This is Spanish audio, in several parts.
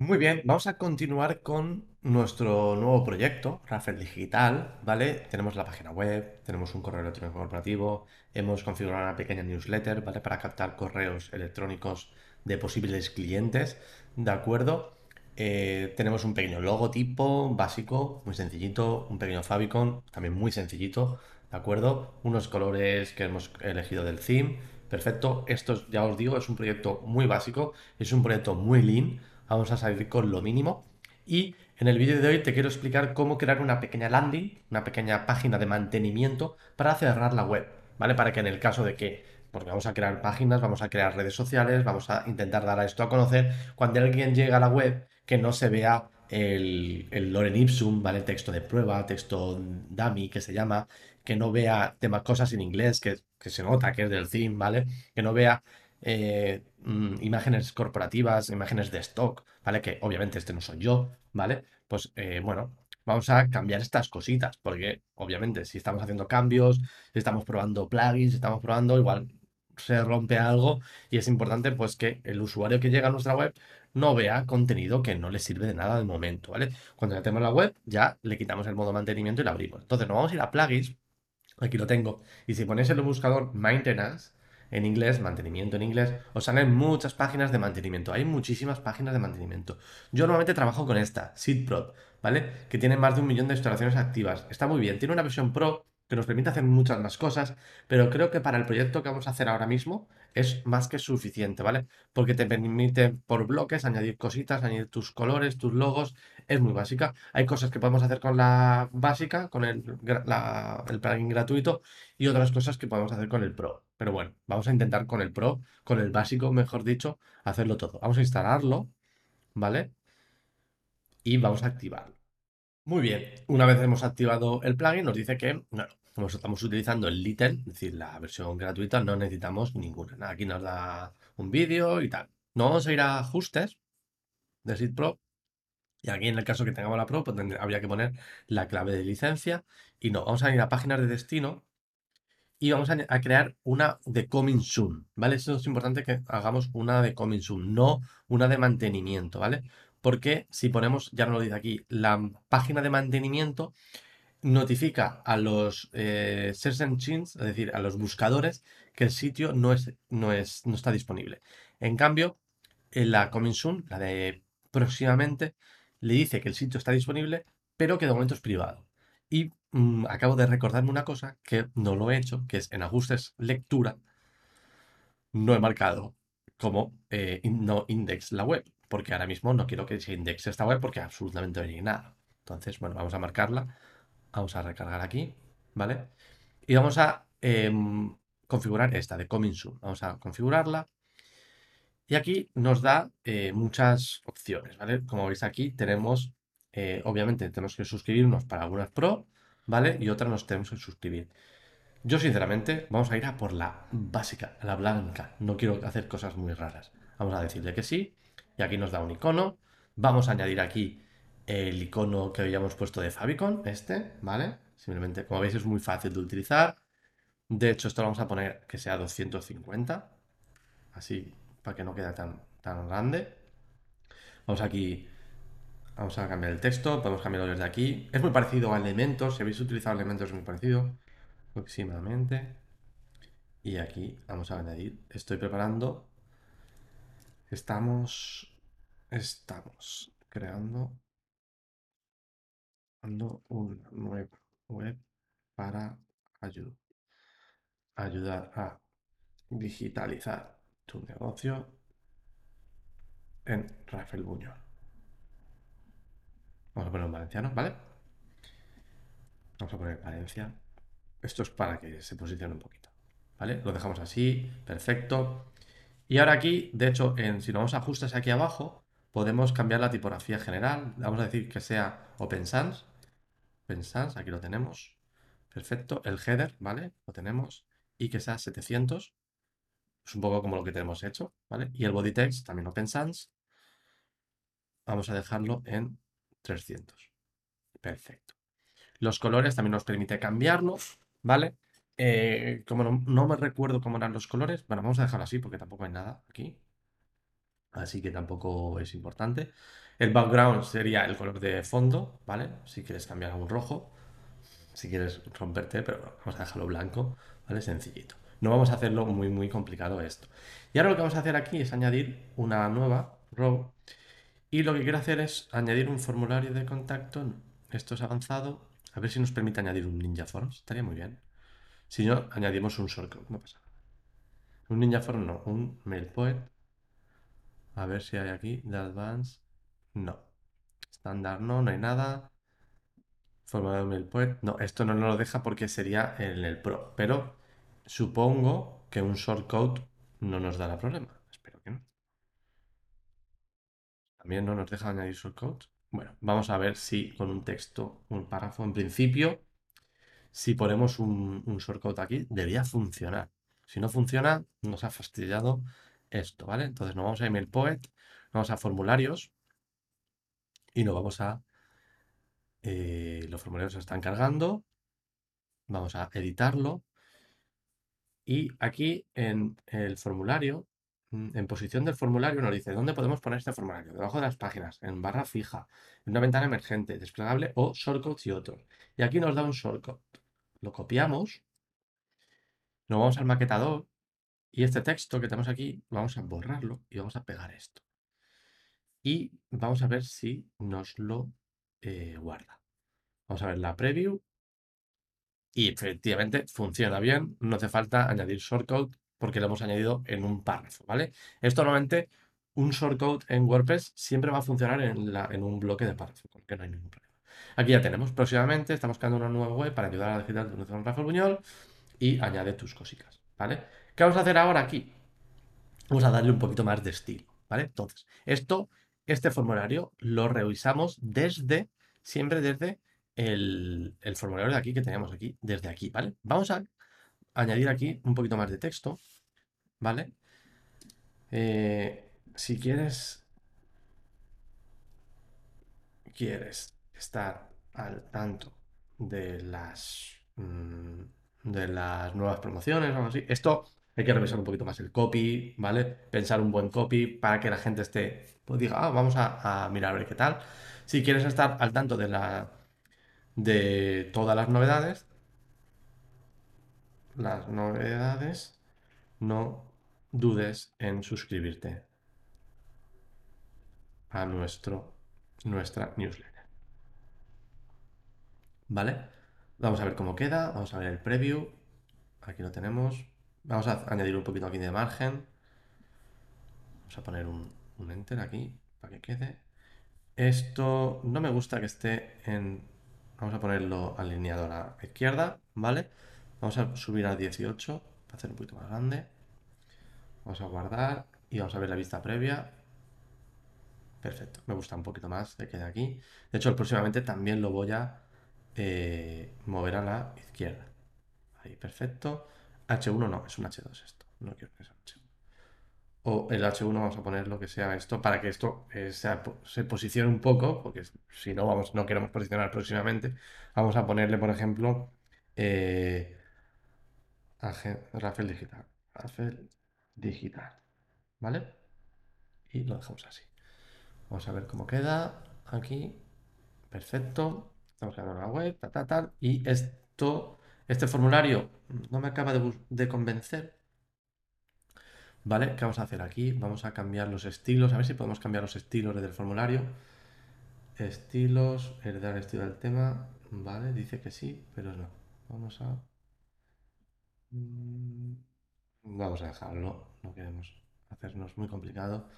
Muy bien, vamos a continuar con nuestro nuevo proyecto, Raffle Digital, ¿vale? Tenemos la página web, tenemos un correo electrónico corporativo, hemos configurado una pequeña newsletter, ¿vale? Para captar correos electrónicos de posibles clientes, ¿de acuerdo? Eh, tenemos un pequeño logotipo básico, muy sencillito, un pequeño favicon, también muy sencillito, ¿de acuerdo? Unos colores que hemos elegido del theme, perfecto. Esto, ya os digo, es un proyecto muy básico, es un proyecto muy lean vamos a salir con lo mínimo. Y en el vídeo de hoy te quiero explicar cómo crear una pequeña landing, una pequeña página de mantenimiento para cerrar la web, ¿vale? Para que en el caso de que, porque vamos a crear páginas, vamos a crear redes sociales, vamos a intentar dar a esto a conocer, cuando alguien llega a la web, que no se vea el, Loren Ipsum, ¿vale? Texto de prueba, texto dummy, que se llama, que no vea temas, cosas en inglés, que, que se nota que es del theme, ¿vale? Que no vea eh, mm, imágenes corporativas, imágenes de stock, ¿vale? Que obviamente este no soy yo, ¿vale? Pues eh, bueno, vamos a cambiar estas cositas, porque obviamente si estamos haciendo cambios, si estamos probando plugins, estamos probando, igual se rompe algo y es importante pues que el usuario que llega a nuestra web no vea contenido que no le sirve de nada de momento, ¿vale? Cuando ya tenemos la web, ya le quitamos el modo mantenimiento y la abrimos. Entonces nos vamos a ir a plugins, aquí lo tengo, y si ponéis en el buscador maintenance, en inglés, mantenimiento en inglés, os salen muchas páginas de mantenimiento. Hay muchísimas páginas de mantenimiento. Yo normalmente trabajo con esta, SeedPro, ¿vale? Que tiene más de un millón de instalaciones activas. Está muy bien. Tiene una versión Pro que nos permite hacer muchas más cosas, pero creo que para el proyecto que vamos a hacer ahora mismo es más que suficiente, ¿vale? Porque te permite por bloques añadir cositas, añadir tus colores, tus logos, es muy básica. Hay cosas que podemos hacer con la básica, con el, el plugin gratuito, y otras cosas que podemos hacer con el Pro. Pero bueno, vamos a intentar con el Pro, con el básico, mejor dicho, hacerlo todo. Vamos a instalarlo, ¿vale? Y vamos a activarlo. Muy bien, una vez hemos activado el plugin, nos dice que, no, como estamos utilizando el Little, es decir, la versión gratuita, no necesitamos ninguna. Aquí nos da un vídeo y tal. No vamos a ir a ajustes de Pro. Y aquí en el caso que tengamos la Pro, pues habría que poner la clave de licencia. Y no, vamos a ir a páginas de destino y vamos a, crear una de coming soon, ¿vale? Eso es importante que hagamos una de coming soon, no una de mantenimiento, ¿vale? Porque si ponemos, ya no lo dice aquí, la página de mantenimiento notifica a los eh, search engines, es decir, a los buscadores, que el sitio no, es, no, es, no está disponible. En cambio, en la coming soon, la de próximamente, le dice que el sitio está disponible, pero que de momento es privado. Y mm, acabo de recordarme una cosa que no lo he hecho, que es en ajustes lectura, no he marcado como eh, no index la web, porque ahora mismo no quiero que se indexe esta web porque absolutamente no hay nada. Entonces, bueno, vamos a marcarla, vamos a recargar aquí, ¿vale? Y vamos a em, configurar esta de Coming Soon. Vamos a configurarla. Y aquí nos da eh, muchas opciones, ¿vale? Como veis aquí tenemos eh, obviamente tenemos que suscribirnos para algunas pro, ¿vale? Y otras nos tenemos que suscribir. Yo sinceramente vamos a ir a por la básica, la blanca. No quiero hacer cosas muy raras. Vamos a decirle que sí. Y aquí nos da un icono. Vamos a añadir aquí el icono que habíamos puesto de Favicon, este, ¿vale? Simplemente, como veis, es muy fácil de utilizar. De hecho, esto lo vamos a poner que sea 250. Así, para que no quede tan, tan grande. Vamos aquí Vamos a cambiar el texto, podemos cambiarlo desde aquí. Es muy parecido a elementos, si habéis utilizado elementos es muy parecido. Aproximadamente. Y aquí vamos a añadir, estoy preparando. Estamos, estamos creando una nueva web para ayudar, ayudar a digitalizar tu negocio en Rafael Buñol. Vamos a poner un valenciano, ¿vale? Vamos a poner Valencia. Esto es para que se posicione un poquito, ¿vale? Lo dejamos así, perfecto. Y ahora aquí, de hecho, en, si nos vamos a ajustes aquí abajo, podemos cambiar la tipografía general. Vamos a decir que sea Open Sans. Open Sans, aquí lo tenemos. Perfecto. El header, ¿vale? Lo tenemos. Y que sea 700. Es un poco como lo que tenemos hecho, ¿vale? Y el body text, también Open Sans. Vamos a dejarlo en 300. Perfecto. Los colores también nos permite cambiarlos, ¿vale? Eh, como no, me recuerdo cómo eran los colores, bueno, vamos a dejarlo así porque tampoco hay nada aquí. Así que tampoco es importante. El background sería el color de fondo, ¿vale? Si quieres cambiar a un rojo, si quieres romperte, pero vamos a dejarlo blanco, ¿vale? Sencillito. No vamos a hacerlo muy, muy complicado esto. Y ahora lo que vamos a hacer aquí es añadir una nueva row. Y lo que quiero hacer es añadir un formulario de contacto. Esto es avanzado. A ver si nos permite añadir un Ninja Forms. Estaría muy bien. Si no, añadimos un shortcode. No pasa. Un Ninja Form no, un MailPoet. A ver si hay aquí. De Advance. No. Estándar no, no hay nada. Formulario MailPoet. No, esto no lo deja porque sería en el Pro. Pero supongo que un shortcode no nos dará problema. Espero que no. También no nos deja añadir shortcodes. Bueno, vamos a ver si con un texto, un párrafo, en principio, si ponemos un, un shortcode aquí, debería funcionar. Si no funciona, nos ha fastidiado esto, ¿vale? Entonces nos vamos a MailPoet, vamos a formularios y nos vamos a... eh, los formularios se están cargando. Vamos a editarlo. Y aquí en el formulario, mm, en posición del formulario, nos dice dónde podemos poner este formulario. Debajo de las páginas, en barra fija, en una ventana emergente, desplegable o shortcodes y otros. Y aquí nos da un shortcode. Lo copiamos, nos vamos al maquetador y este texto que tenemos aquí, vamos a borrarlo y vamos a pegar esto. Y vamos a ver si nos lo eh, guarda. Vamos a ver la preview y efectivamente funciona bien, no hace falta añadir shortcode porque lo hemos añadido en un párrafo, ¿vale? Esto normalmente, un shortcode en WordPress siempre va a funcionar en, en un bloque de párrafo, no hay ningún problema. Aquí ya tenemos, próximamente estamos creando una nueva web para ayudar a la digital de Rafael Buñol y añade tus cositas, ¿vale? ¿Qué vamos a hacer ahora aquí? Vamos a darle un poquito más de estilo, ¿vale? Entonces, esto, este formulario lo revisamos desde, siempre desde el, el formulario de aquí que tenemos aquí, desde aquí, ¿vale? Vamos a añadir aquí un poquito más de texto, ¿vale? Eh, si quieres, quieres estar al tanto de las, mm, de las nuevas promociones o algo así, esto hay que revisar un poquito más el copy, ¿vale? Pensar un buen copy para que la gente esté, pues diga, ah, vamos a, a mirar a ver qué tal. Si quieres estar al tanto de la, de todas las novedades, las novedades, no dudes en suscribirte a nuestro, nuestra newsletter. ¿Vale? Vamos a ver cómo queda, vamos a ver el preview. Aquí lo tenemos. Vamos a añadir un poquito aquí de margen. Vamos a poner un, un enter aquí para que quede. Esto no me gusta que esté en... Vamos a ponerlo alineado a la izquierda, ¿vale? Vamos a subir a 18 para hacer un poquito más grande. Vamos a guardar y vamos a ver la vista previa. Perfecto, me gusta un poquito más de que de aquí. De hecho, próximamente también lo voy a eh, mover a la izquierda. Ahí, perfecto. H1 no, es un H2 esto. No quiero que sea H1. O el H1 vamos a poner lo que sea esto para que esto eh, sea- se posicione un poco, porque si no vamos, no queremos posicionar próximamente. Vamos a ponerle, por ejemplo, eh, Rafael Digital. Rafael Digital. ¿Vale? Y lo dejamos así. Vamos a ver cómo queda aquí. Perfecto. Estamos creando la web, tal, tal, tal. Y esto, este formulario no me acaba de, de convencer. ¿Vale? ¿Qué vamos a hacer aquí? Vamos a cambiar los estilos. A ver si podemos cambiar los estilos desde el formulario. Estilos, heredar el estilo del tema. Vale, dice que sí, pero no. Vamos a... Mm, Vamos a dejarlo. No queremos hacernos muy complicado.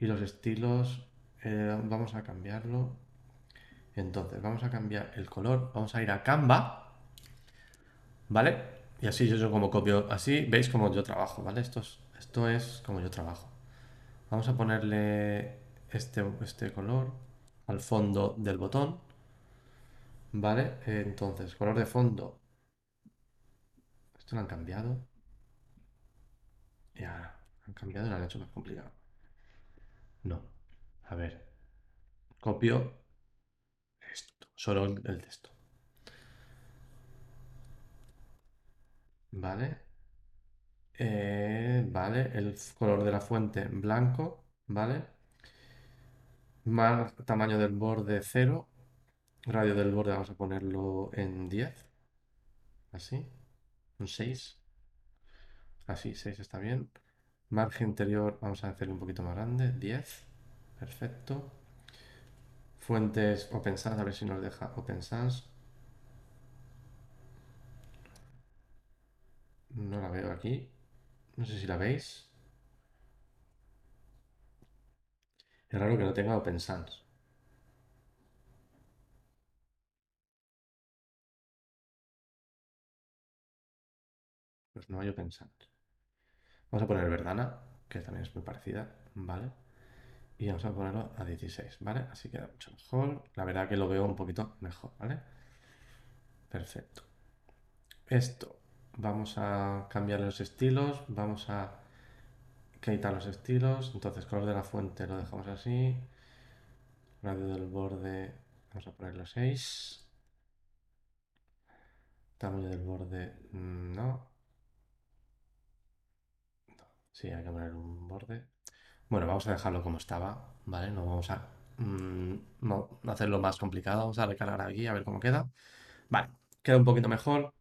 Y los estilos, eh, vamos a cambiarlo. Entonces, vamos a cambiar el color. Vamos a ir a Canva. ¿Vale? Y así yo, como copio, así veis como yo trabajo, ¿vale? Esto es, esto es como yo trabajo. Vamos a ponerle este, este color al fondo del botón, ¿vale? Entonces, color de fondo. Esto lo han cambiado. Y ahora, han cambiado y lo han hecho más complicado. No. A ver. Copio esto, solo el, el texto. ¿Vale? Eh, vale, el color de la fuente en blanco, ¿vale? Tamaño del borde 0. Radio del borde vamos a ponerlo en 10. Así. Un 6. Así, 6 está bien. Margen interior vamos a hacerlo un poquito más grande. 10. Perfecto. Fuentes Open Sans, a ver si nos deja Open Sans. No la veo aquí. No sé si la veis. Es raro que no tenga Open Sans. Pues no hay Open Sans. Vamos a poner Verdana, que también es muy parecida, ¿vale? Y vamos a ponerlo a 16, ¿vale? Así queda mucho mejor. La verdad que lo veo un poquito mejor, ¿vale? Perfecto. Esto, vamos a cambiar los estilos, vamos a quitar los estilos. Entonces, color de la fuente lo dejamos así. Radio del borde, vamos a ponerlo 6. Tamaño del borde, mm, no. Sí, hay que poner un borde. Bueno, vamos a dejarlo como estaba, ¿vale? No vamos a mm, no, hacerlo más complicado. Vamos a recargar aquí a ver cómo queda. Vale, queda un poquito mejor.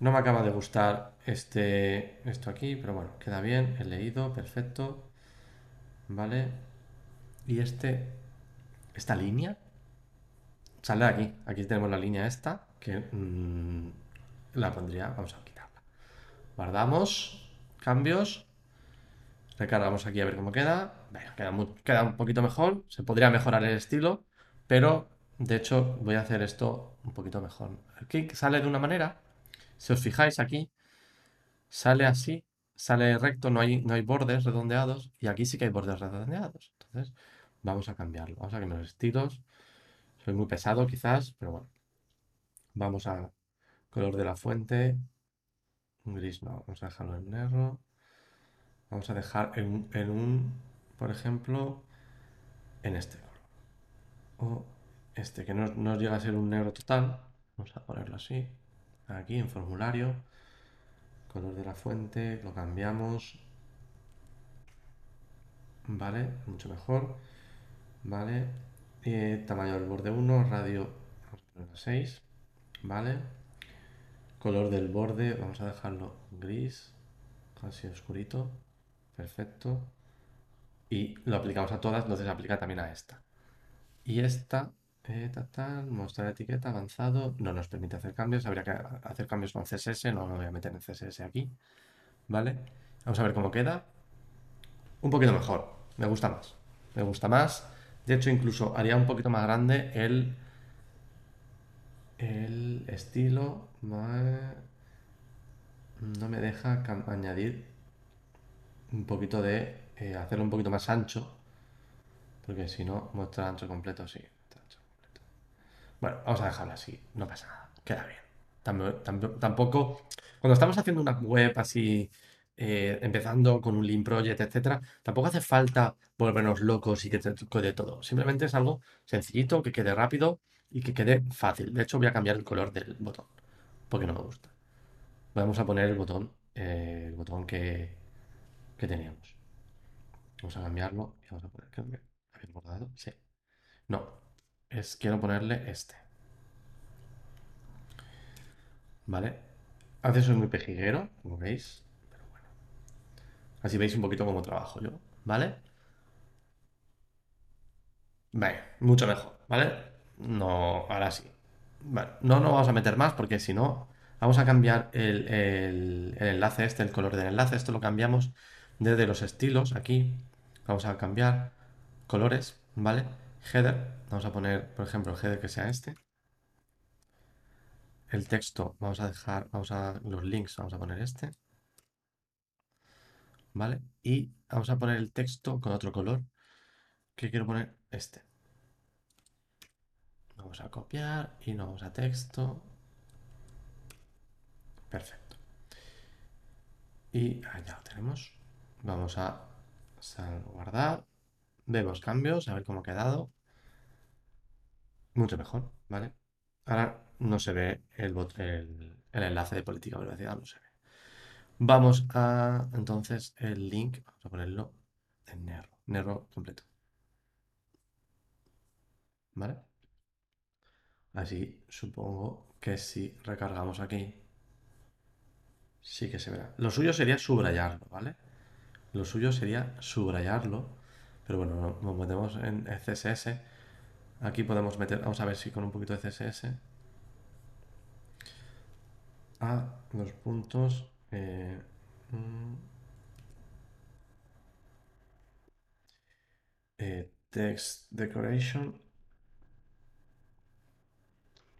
No me acaba de gustar este, esto aquí, pero bueno, queda bien. He leído, perfecto. Vale. Y este, esta línea, sale aquí. Aquí tenemos la línea esta, que mm, la pondría, vamos a quitarla. Guardamos, cambios. Recargamos aquí a ver cómo queda. queda, queda un poquito mejor. Se podría mejorar el estilo, pero de hecho voy a hacer esto un poquito mejor. Aquí sale de una manera. Si os fijáis aquí, sale así, sale recto, no hay, no hay bordes redondeados. Y aquí sí que hay bordes redondeados. Entonces vamos a cambiarlo. Vamos a cambiar los estilos. Soy muy pesado quizás, pero bueno. Vamos a color de la fuente. Un gris no, vamos a dejarlo en negro. Vamos a dejar en, un, por ejemplo, en este color. O este, que no, llega a ser un negro total. Vamos a ponerlo así. Aquí en formulario. Color de la fuente, lo cambiamos. Vale, mucho mejor. Vale. Eh, tamaño del borde 1, radio, vamos a ponerlo 6. Vale. Color del borde, vamos a dejarlo gris, casi oscurito. Perfecto. Y lo aplicamos a todas, entonces se aplica también a esta. Y esta, mostrar etiqueta, avanzado, no nos permite hacer cambios. Habría que hacer cambios con CSS, no me voy a meter en CSS aquí. ¿Vale? Vamos a ver cómo queda. Un poquito mejor, me gusta más. Me gusta más. De hecho, incluso haría un poquito más grande el, el estilo. No me deja añadir un poquito de eh, hacerlo un poquito más ancho, porque si no muestra ancho completo, sí. Bueno, vamos a dejarlo así, no pasa nada, queda bien. Tampoco, cuando estamos haciendo una web así, eh, empezando con un Lean Project, etcétera, tampoco hace falta volvernos locos y que te de todo. Simplemente es algo sencillito, que quede rápido y que quede fácil. De hecho, voy a cambiar el color del botón, porque no me gusta. Vamos a poner el botón, eh, el botón que, que teníamos. Vamos a cambiarlo y vamos a poner. había bordado? Sí. No. Es, quiero ponerle este. ¿Vale? A veces soy muy pejiguero, como veis. Pero bueno. Así veis un poquito cómo trabajo yo. ¿Vale? Vale, mucho mejor. ¿Vale? No, ahora sí. No nos vamos a meter más porque si no. Vamos a cambiar el, el enlace este, el color del enlace. Esto lo cambiamos desde los estilos, aquí, vamos a cambiar colores, ¿vale? Header, vamos a poner, por ejemplo, el header que sea este. El texto, vamos a dejar, vamos a, los links, vamos a poner este. ¿Vale? Y vamos a poner el texto con otro color, que quiero poner este. Vamos a copiar y nos vamos a texto. Perfecto. Y allá lo tenemos. Vamos a salvaguardar. Vemos cambios, a ver cómo ha quedado. Mucho mejor, ¿vale? Ahora no se ve el, el, enlace de política de velocidad, no se ve. Vamos a, entonces, el link, vamos a ponerlo en negro, negro completo. ¿vale? Así supongo que si recargamos aquí, sí que se verá. Lo suyo sería subrayarlo, ¿vale? Lo suyo sería subrayarlo, pero bueno, nos metemos en CSS. Aquí podemos meter, vamos a ver si con un poquito de CSS. A dos puntos. Eh, mm, eh, text decoration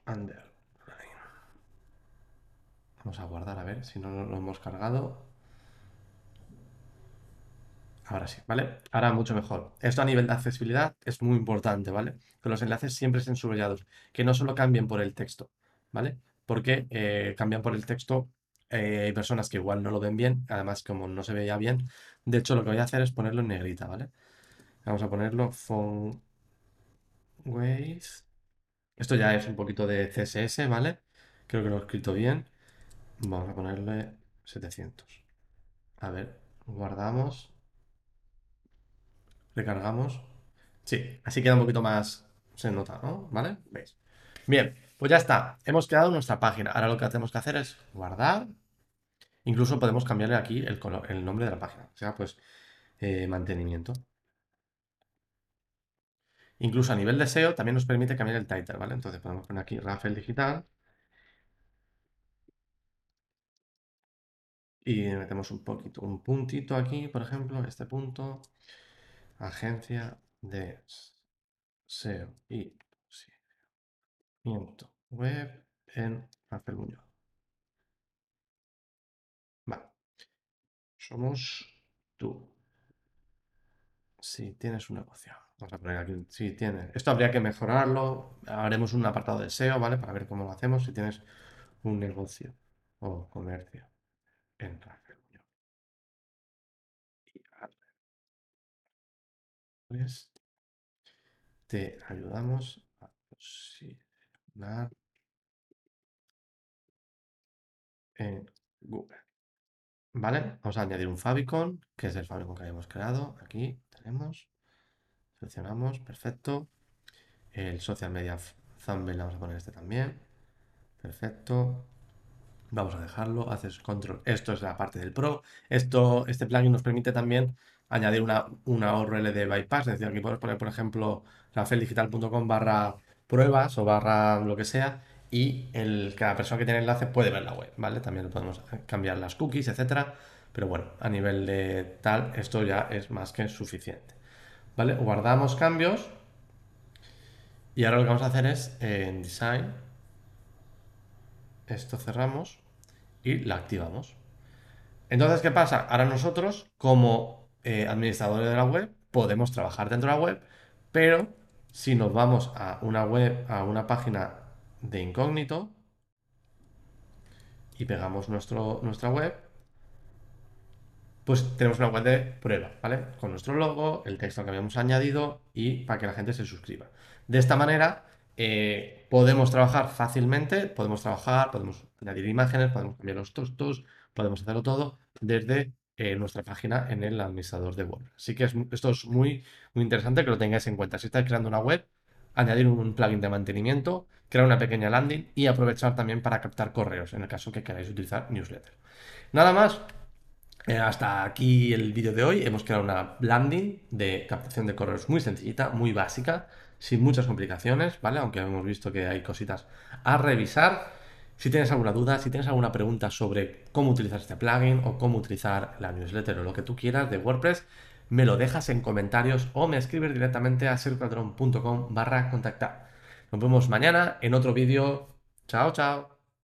underline. Vamos a guardar a ver si no lo hemos cargado. Ahora sí, ¿vale? Ahora mucho mejor. Esto a nivel de accesibilidad es muy importante, ¿vale? Que los enlaces siempre estén subrayados, que no solo cambien por el texto, ¿vale? Porque eh, cambian por el texto, eh, hay personas que igual no lo ven bien, además como no se veía bien, de hecho lo que voy a hacer es ponerlo en negrita, ¿vale? Vamos a ponerlo font weight. Esto ya es un poquito de CSS, ¿vale? Creo que lo he escrito bien. Vamos a ponerle 700. A ver, guardamos. Recargamos. Sí, así queda un poquito más. Se nota, ¿no? ¿Vale? ¿Veis? Bien, pues ya está. Hemos creado nuestra página. Ahora lo que tenemos que hacer es guardar. Incluso podemos cambiarle aquí el, el nombre de la página. O sea, pues eh, mantenimiento. Incluso a nivel de SEO también nos permite cambiar el title, ¿vale? Entonces podemos poner aquí Rafael Digital. Y metemos un poquito, un puntito aquí, por ejemplo, este punto. Agencia de SEO y posicionamiento web en Rafael Muñoz. Vale. Somos tú. Si tienes un negocio. Vamos a poner aquí. Si tienes. Esto habría que mejorarlo. Haremos un apartado de SEO, ¿vale? Para ver cómo lo hacemos. Si tienes un negocio o comercio en Rafael Pues te ayudamos a posicionar en Google. ¿Vale? Vamos a añadir un favicon, que es el favicon que habíamos creado. Aquí tenemos. Seleccionamos, perfecto. El social media thumbnail vamos a poner este también. Perfecto. Vamos a dejarlo, haces control. Esto es la parte del Pro. Esto, este plugin nos permite también añadir una, una de bypass. Es decir, aquí puedes poner, por ejemplo, rafeldigital.com barra pruebas o barra lo que sea y el, cada persona que tiene enlace puede ver la web, ¿vale? También podemos cambiar las cookies, etcétera. Pero bueno, a nivel de tal, esto ya es más que suficiente. ¿Vale? Guardamos cambios. Y ahora lo que vamos a hacer es en Design. Esto cerramos y la activamos. Entonces, ¿qué pasa? Ahora nosotros, como eh, administradores de la web, podemos trabajar dentro de la web, pero si nos vamos a una web, a una página de incógnito y pegamos nuestro, nuestra web, pues tenemos una web de prueba, ¿vale? Con nuestro logo, el texto que habíamos añadido y para que la gente se suscriba. De esta manera eh, podemos trabajar fácilmente, podemos trabajar, podemos añadir imágenes, podemos cambiar los textos, podemos hacerlo todo desde eh, nuestra página en el administrador de web. Así que esto es muy, muy interesante que lo tengáis en cuenta. Si estáis creando una web, añadir un plugin de mantenimiento, crear una pequeña landing y aprovechar también para captar correos en el caso que queráis utilizar newsletter. Nada más, eh, hasta aquí el vídeo de hoy. Hemos creado una landing de captación de correos muy sencillita, muy básica, sin muchas complicaciones, ¿vale? Aunque hemos visto que hay cositas a revisar. Si tienes alguna duda, si tienes alguna pregunta sobre cómo utilizar este plugin o cómo utilizar la newsletter o lo que tú quieras de WordPress, me lo dejas en comentarios o me escribes directamente a sercuadrón.com barra contactar. Nos vemos mañana en otro vídeo. Chao, chao.